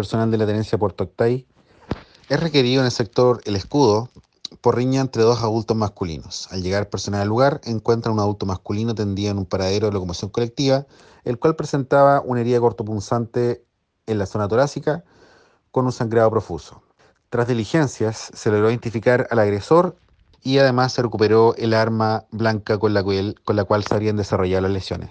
personal de la tenencia Puerto Octay es requerido en el sector El Escudo por riña entre dos adultos masculinos. Al llegar personal al lugar, encuentra un adulto masculino tendido en un paradero de locomoción colectiva, el cual presentaba una herida cortopunzante en la zona torácica con un sangrado profuso. Tras diligencias, se logró identificar al agresor y además se recuperó el arma blanca con la cual, con la se habían desarrollado las lesiones.